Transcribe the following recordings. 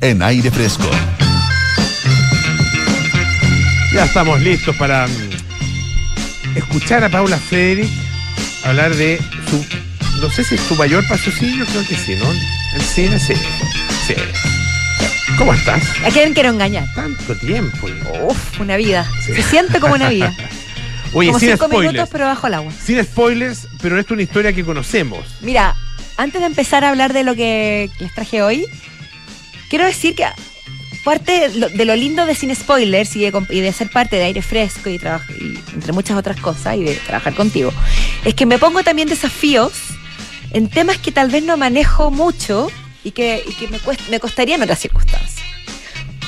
en aire fresco. Ya estamos listos para mm, escuchar a Paula Frederick hablar de su. No sé si es su mayor patrocinio, creo que sí, ¿no? El cine, sí. Sí. ¿Cómo estás? ¿A quién quiero engañar? Tanto tiempo. Uf, una vida. Se siente como una vida. Oye, como sin cinco spoilers. minutos, pero bajo el agua. Sin spoilers, pero esto es una historia que conocemos. Mira, antes de empezar a hablar de lo que les traje hoy, quiero decir que parte de lo, lindo de Sin Spoilers y de, y de ser parte de Aire Fresco y, y entre muchas otras cosas y de trabajar contigo, es que me pongo también desafíos en temas que tal vez no manejo mucho y que, y que me, cuest- me costaría en otras circunstancias.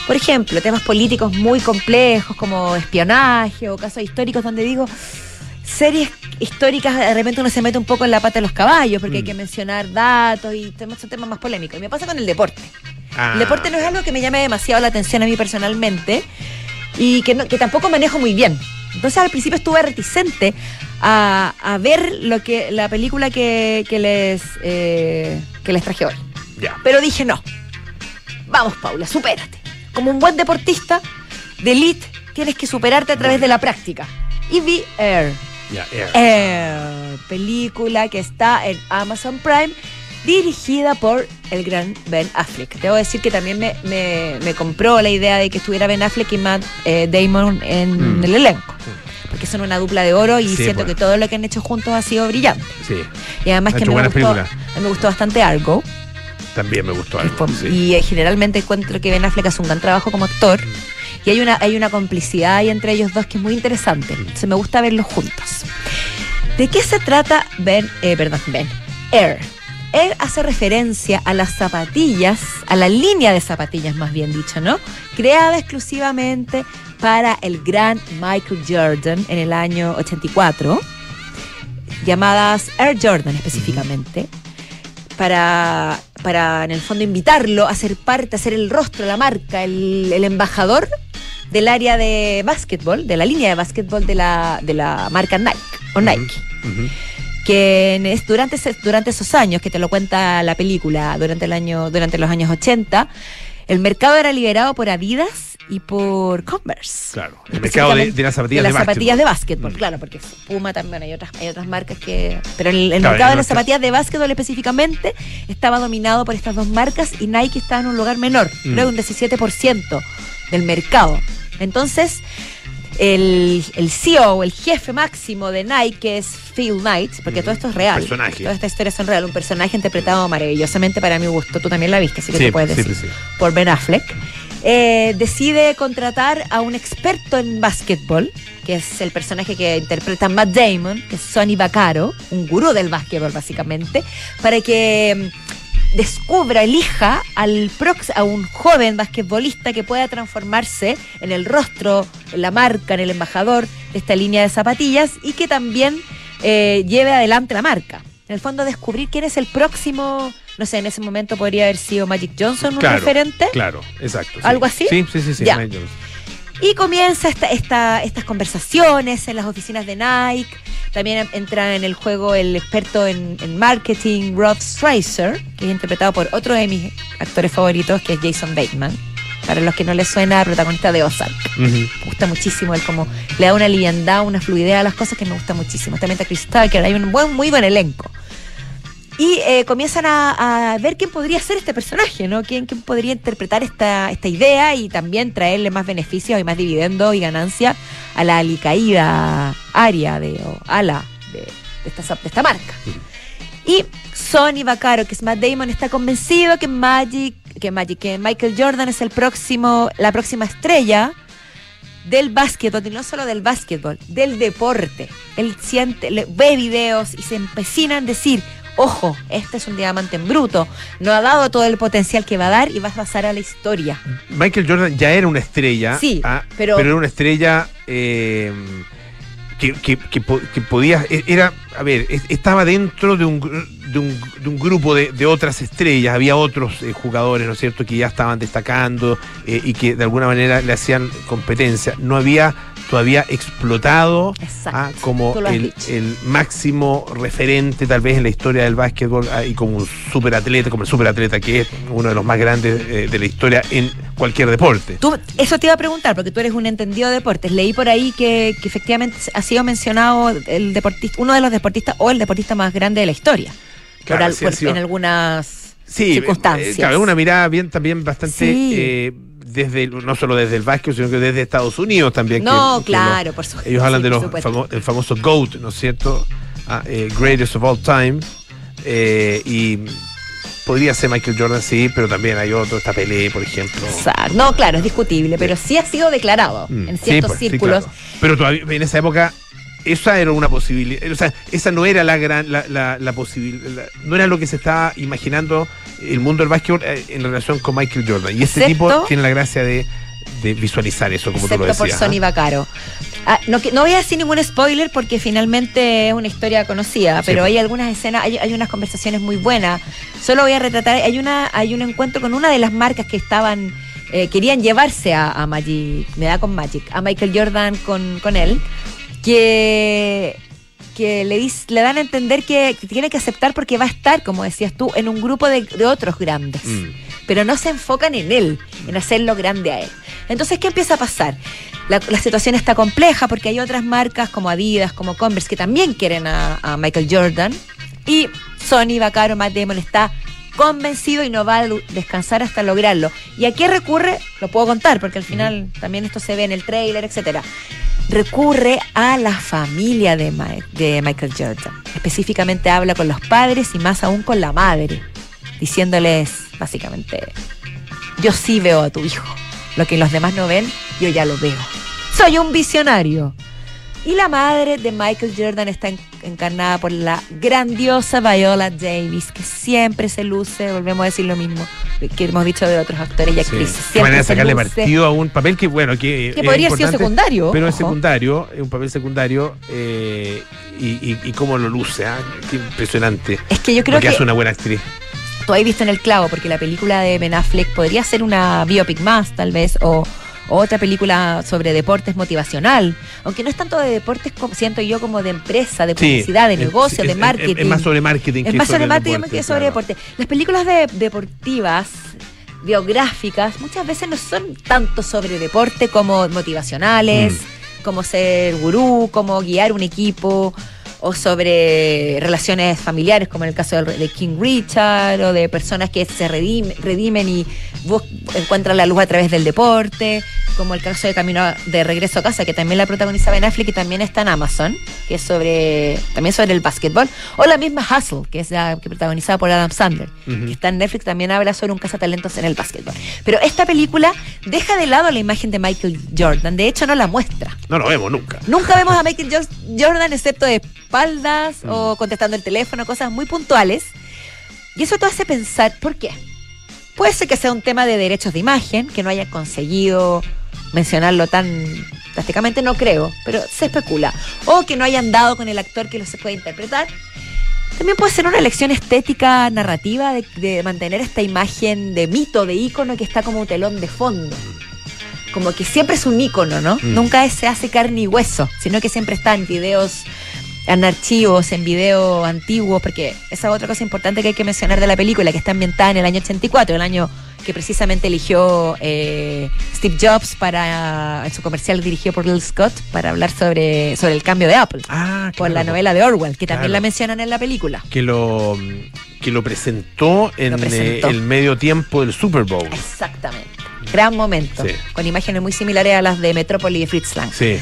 Por ejemplo, temas políticos muy complejos como espionaje o casos históricos donde digo, series históricas de repente uno se mete un poco en la pata de los caballos porque hay Mm. que mencionar datos y temas, son temas más polémicos. Y me pasa con el deporte. Ah, El deporte no es algo que me llame demasiado la atención a mí personalmente y que, no- que tampoco manejo muy bien. Entonces al principio estuve reticente a, a ver lo que la película que, que les, eh, que les traje hoy. Ya. Pero dije no. Vamos, Paula, supérate. Como un buen deportista de elite, tienes que superarte a través de la práctica. Y vi Air. Air, película que está en Amazon Prime, dirigida por el gran Ben Affleck. Debo decir que también me, me- me compró la idea de que estuviera Ben Affleck y Matt eh, Damon en Mm. el elenco. Porque son una dupla de oro y Sí, siento pues. que todo lo que han hecho juntos ha sido brillante. Sí, Y además Ha que me gustó, películas. me gustó bastante Argo. también me gustó Y fue- sí. Y eh, generalmente encuentro que Ben Affleck hace un gran trabajo como actor. Y hay una, hay una complicidad ahí entre ellos dos que es muy interesante. Entonces me gusta verlos juntos. ¿De qué se trata Ben, eh, perdón, Ben? Air. Air hace referencia a las zapatillas, a la línea de zapatillas más bien dicho, ¿no? Creada exclusivamente para el gran Michael Jordan en el año 84, llamadas Air Jordan específicamente para, para en el fondo invitarlo a ser parte, a ser el rostro, la marca, el, el embajador del área de básquetbol, de la línea de básquetbol de la, de la marca Nike o Nike. Ujú. Que es- durante, durante esos años, que te lo cuenta la película, durante, el año, durante los años 80, el mercado era liderado por Adidas y por Converse. Claro. El mercado de, de las zapatillas de de, las zapatillas de básquetbol. Mm. claro, porque Puma también hay otras, hay otras marcas que. Pero el, el Claro, mercado de las zapatillas de básquetbol específicamente estaba dominado por estas dos marcas y Nike estaba en un lugar menor, Mm. creo un 17% del mercado. Entonces, el, el CEO, el jefe máximo de Nike, que es Phil Knight, porque Mm. todo esto es real. Personaje. Toda esta historia son real, un personaje interpretado maravillosamente para mi gusto. Tú también la viste, así que Sí, te puedes decir sí, sí. por Ben Affleck, eh, decide contratar a un experto en básquetbol, que es el personaje que interpreta Matt Damon, que es Sonny Vaccaro, un gurú del básquetbol básicamente, para que mm, descubra, elija al prox a un joven basquetbolista que pueda transformarse en el rostro, en la marca, en el embajador de esta línea de zapatillas y que también eh, lleve adelante la marca. En el fondo descubrir quién es el próximo, no sé, en ese momento podría haber sido Magic Johnson un Claro, referente. Claro, exacto. sí. ¿Algo así? Sí, sí, sí. sí Ya. Mike Jones. Y comienza esta, esta- estas conversaciones en las oficinas de Nike. También entra en el juego el experto en, en marketing, Rod Streiser, que es interpretado por otro de mis actores favoritos, que es Jason Bateman. Para los que no les suena, protagonista de Ozark. Me gusta muchísimo él como le da una liviandad, una fluidez a las cosas que me gusta muchísimo. También está Chris Tucker, hay un buen, muy buen elenco. Y eh, comienzan a, a ver quién podría ser este personaje, ¿no? ¿Quién, quién podría interpretar esta, esta idea y también traerle más beneficios y más dividendos y ganancia a la alicaída área de, o ala de, de esta, de esta marca. Y Sonny Vaccaro, que es Matt Damon, está convencido que Magic, que Magic, que Michael Jordan es el próximo, la próxima estrella del básquetbol, y no solo del básquetbol, del deporte. Él siente, le- ve videos y se empecina en decir, ojo, este es un diamante en bruto, no ha dado todo el potencial que va a dar y va a pasar a la historia. Michael Jordan ya era una estrella. Sí, ah, pero- era una estrella. eh, que, que, que, po- que podía, e- era, a ver, es- estaba dentro de un, de un, de un grupo de, de otras estrellas, había otros eh, jugadores, ¿no es cierto?, que ya estaban destacando eh, y que de alguna manera le hacían competencia. No había todavía explotado ah, como el máximo referente tal vez en la historia del básquetbol ah, y como un superatleta, como el superatleta que es uno de los más grandes eh, de la historia en cualquier deporte. Tú, eso te iba a preguntar, porque tú eres un entendido de deportes. Leí por ahí que, que efectivamente ha sido mencionado el deportista, uno de los deportistas o el deportista más grande de la historia. Claro, sí por- sido- en algunas Sí, circunstancias. eh, claro, una mirada bien también bastante Sí. eh, desde el- no solo desde el básquet, sino que desde Estados Unidos también. no, que claro, los- por supuesto. ellos hablan sí, de los famo- del famoso GOAT, ¿no es cierto? Ah, eh, greatest of all time. Eh, y podría ser Michael Jordan, sí, pero también hay otro, está Pelé, por ejemplo. Exacto. No, claro, es discutible, pero sí ha sido declarado Mm, en sí, ciertos pues, sí, círculos. claro. Pero todavía en esa época esa era una posibilidad, o sea, esa no era la gran, la, la, la posibilidad, no era lo que se estaba imaginando el mundo del básquetbol eh, en relación con Michael Jordan. Y este Excepto- tipo tiene la gracia de, de visualizar eso, como tú lo excepto por decías. Sonny ¿ah? Vaccaro. Ah, no, voy a decir ningún spoiler porque finalmente es una historia conocida, Sí, pero hay algunas escenas, hay, hay unas conversaciones muy buenas. Solo voy a retratar, hay una hay un encuentro con una de las marcas que estaban, eh, querían llevarse a, a Magic, me da con Magic, a Michael Jordan con, con él, que que le, dis- le dan a entender que, que tiene que aceptar porque va a estar, como decías tú, en un grupo de, de otros grandes Mm. pero no se enfocan en él, en hacerlo grande a él. Entonces, ¿qué empieza a pasar? La, la situación está compleja porque hay otras marcas como Adidas, como Converse, que también quieren a, a Michael Jordan. Y Sony, Vaccaro, Matt Damon está convencido y no va a descansar hasta lograrlo. ¿Y a qué recurre? Lo puedo contar porque al final también esto se ve en el trailer, etcétera. Recurre a la familia de Michael Jordan. Específicamente habla con los padres y más aún con la madre, diciéndoles básicamente, yo sí veo a tu hijo. Lo que los demás no ven, yo ya lo veo. Soy un visionario. Y la madre de Michael Jordan está en- encarnada por la grandiosa Viola Davis, que siempre se luce, volvemos a decir lo mismo que hemos dicho de otros actores y Sí. actrices. Manera de se sacarle luce. partido a un papel que, bueno, que. Podría haber sido importante, secundario, Pero es secundario, es un papel secundario. eh, y, y, y cómo lo luce, ¿ah? Qué impresionante. Es que yo creo Porque que hace una buena actriz. tú has visto en el clavo, porque la película de Ben Affleck podría ser una biopic más, tal vez, o otra película sobre deportes motivacional, aunque no es tanto de deportes, como, siento yo, como de empresa, de Sí, publicidad, de negocio, es- de marketing. Es, más sobre marketing Es que más sobre marketing deporte, que sobre claro. deporte. Las películas de, deportivas, biográficas, muchas veces no son tanto sobre deporte como motivacionales, Mm. como ser gurú, como guiar un equipo, o sobre relaciones familiares, como en el caso de, King Richard, o de personas que se redime- redimen y encuentran la luz a través del deporte, como el caso de Camino de Regreso a Casa, que también la protagoniza Ben Affleck y también está en Amazon, que es sobre también sobre el básquetbol, o la misma Hustle, que es la que protagonizada por Adam Sandler, que está en Netflix, también habla sobre un cazatalentos en el básquetbol. Pero esta película deja de lado la imagen de Michael Jordan, de hecho no la muestra. No lo vemos nunca. Nunca vemos a Michael Jo- Jordan excepto de espaldas o contestando el teléfono, cosas muy puntuales. Y eso te hace pensar, ¿por qué? Puede ser que sea un tema de derechos de imagen, que no hayan conseguido mencionarlo tan drásticamente, no creo, pero se especula. O que no hayan dado con el actor que lo se puede interpretar. También puede ser una elección estética narrativa de, de mantener esta imagen de mito, de ícono que está como un telón de fondo. Como que siempre es un ícono, ¿no? Mm. Nunca se hace carne y hueso, sino que siempre está en videos, en archivos, en videos antiguos, porque esa es otra cosa importante que hay que mencionar de la película, que está ambientada en el año 84, el año que precisamente eligió eh, Steve Jobs para en su comercial dirigido por Lil Scott para hablar sobre, sobre el cambio de Apple. Ah, Por la novela de Orwell, que también Claro. la mencionan en la película. Que lo, que lo presentó en Lo presentó. eh, el medio tiempo del Super Bowl. Exactamente. Gran momento. Sí. Con imágenes muy similares a las de Metrópoli y Fritz Lang. Sí.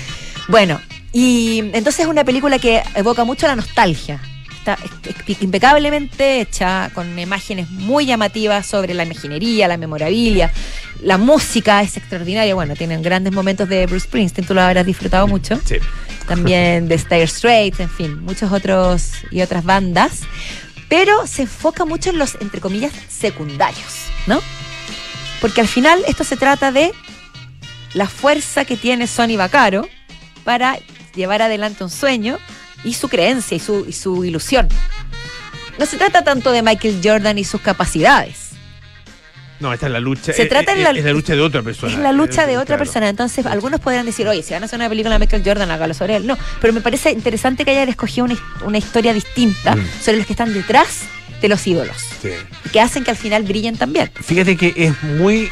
Bueno, y entonces es una película que evoca mucho la nostalgia. Está es- impecablemente hecha, con imágenes muy llamativas sobre la imaginería, la memorabilia. La música es extraordinaria. Bueno, tienen grandes momentos de Bruce Springsteen, tú lo habrás disfrutado mucho. Sí. También de Dire Straits, en fin, muchos otros y otras bandas. Pero se enfoca mucho en los, entre comillas, secundarios, ¿no? Porque al final esto se trata de la fuerza que tiene Sony Vaccaro para llevar adelante un sueño y su creencia y su, y su ilusión. No se trata tanto de Michael Jordan y sus capacidades. No, esta es la lucha. Se es- trata es, en la- es la lucha de otra persona. Es la lucha de Eh, otra claro. persona. Entonces, algunos podrán decir, oye, si van a hacer una película de Michael Jordan, hágalo sobre él. No, pero me parece interesante que hayan escogido una, una historia distinta Mm. sobre los que están detrás de los ídolos. Sí. Que hacen que al final brillen también. Fíjate que es muy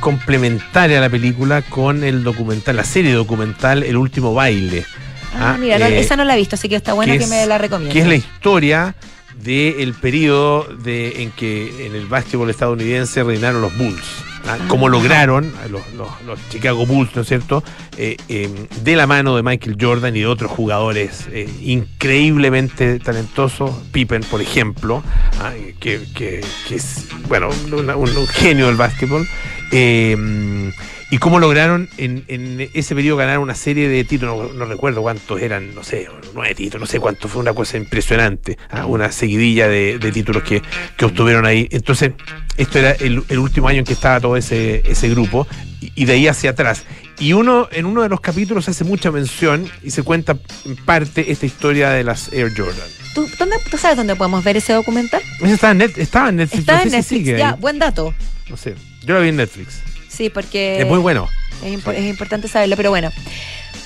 complementaria la película con el documental, la serie documental El último baile. Ah, Ah, mira, eh, esa no la he visto, así que está bueno que que, es- me la recomiendes. que es la historia del periodo de, en que en el básquetbol estadounidense reinaron los Bulls. ¿ah? Ah. Cómo lograron a los, los- los Chicago Bulls, ¿no es cierto? Eh, eh, de la mano de Michael Jordan y de otros jugadores eh, increíblemente talentosos, Pippen, por ejemplo, ¿ah? que, que- que es, bueno, una- un, un genio del básquetbol. Y cómo lograron en, en ese periodo ganar una serie de títulos, no, no recuerdo cuántos eran, no sé, nueve títulos, no sé cuántos, fue una cosa impresionante, ¿ah? una seguidilla de, de títulos que, que obtuvieron ahí. Entonces, esto era el, el último año en que estaba todo ese, ese grupo, y, y de ahí hacia atrás. Y uno, en uno de los capítulos hace mucha mención y se cuenta en parte esta historia de las Air Jordan. ¿Tú, dónde- ¿Tú sabes dónde podemos ver ese documental? Esa estaba en, Net- estaba en Netflix, no sé en si Netflix. sigue Ya, ahí. buen dato. No sé, yo la vi en Netflix. Sí, porque es muy bueno. es, impo- es importante saberlo, pero bueno.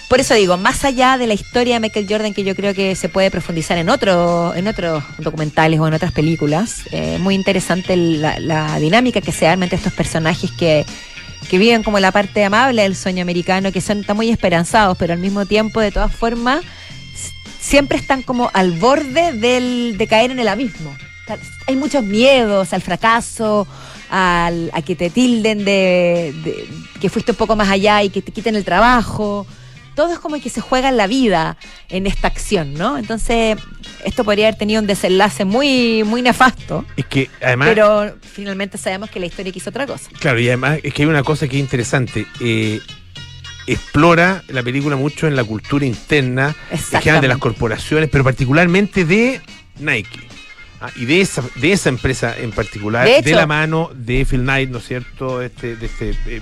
Por eso digo, más allá de la historia de Michael Jordan, que yo creo que se puede profundizar en otro, en otros documentales o en otras películas, eh, muy interesante la, la dinámica que se arma entre estos personajes que, que viven como la parte amable del sueño americano, que son están muy esperanzados, pero al mismo tiempo, de todas formas, siempre están como al borde del, de caer en el abismo. Hay muchos miedos al fracaso, al, a que te tilden de, de- que fuiste un poco más allá y que te quiten el trabajo. Todo es como que se juega en la vida en esta acción, ¿no? Entonces, esto podría haber tenido un desenlace muy, muy nefasto, Es que además... pero finalmente sabemos que la historia quiso otra cosa. Claro, y además es que hay una cosa que es interesante. eh, explora la película mucho en la cultura interna, en general de las corporaciones, pero particularmente de Nike. Ah, y de esa, de esa empresa en particular, De la mano de Phil Knight, ¿no es cierto? Este, de este eh,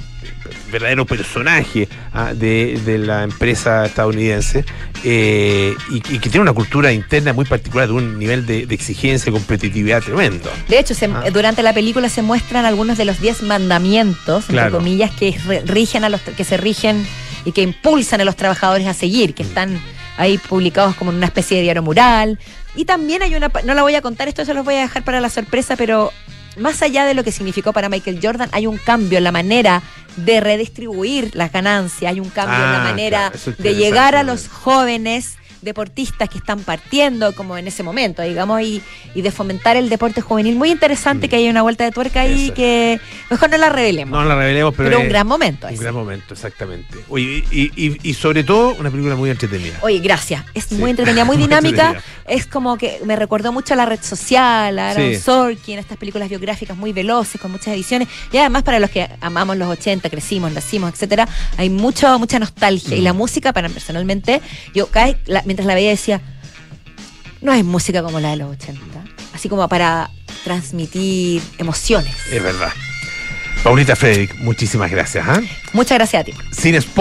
verdadero personaje ah, de, de la empresa estadounidense eh, y, y que tiene una cultura interna muy particular, de un nivel de, de exigencia y competitividad tremendo. De hecho, se- Ah. durante la película se muestran algunos de los 10 mandamientos, entre Claro. comillas, que rigen a los que se rigen y que impulsan a los trabajadores a seguir, que están ahí publicados como en una especie de diario mural. Y también hay una, no la voy a contar, esto se los voy a dejar para la sorpresa, pero más allá de lo que significó para Michael Jordan, hay un cambio en la manera de redistribuir las ganancias, hay un cambio en la Ah, manera claro, eso es de llegar a los jóvenes deportistas que están partiendo como en ese momento, digamos, y, y de fomentar el deporte juvenil. Muy interesante Mm. que haya una vuelta de tuerca ahí Eso. que mejor no la revelemos. No la revelemos, pero, pero un gran momento. Un ese. gran momento, exactamente. Oye, y, y- y sobre todo, una película muy entretenida. Oye, gracias. Es Sí. muy entretenida, muy Muy dinámica. entretenida. es como que me recordó mucho a la red social, a Aaron Sí. Sorkin, estas películas biográficas muy veloces, con muchas ediciones. Y además, para los que amamos los 80, crecimos, nacimos, etcétera, hay mucho, mucha nostalgia. Y Mm. la música, para personalmente, yo cada la- mientras la veía decía, no es música como la de los 80. Así como para transmitir emociones. Es verdad. Paulita Frederick, muchísimas gracias. ¿ah? Muchas gracias a ti. Sin spoiler.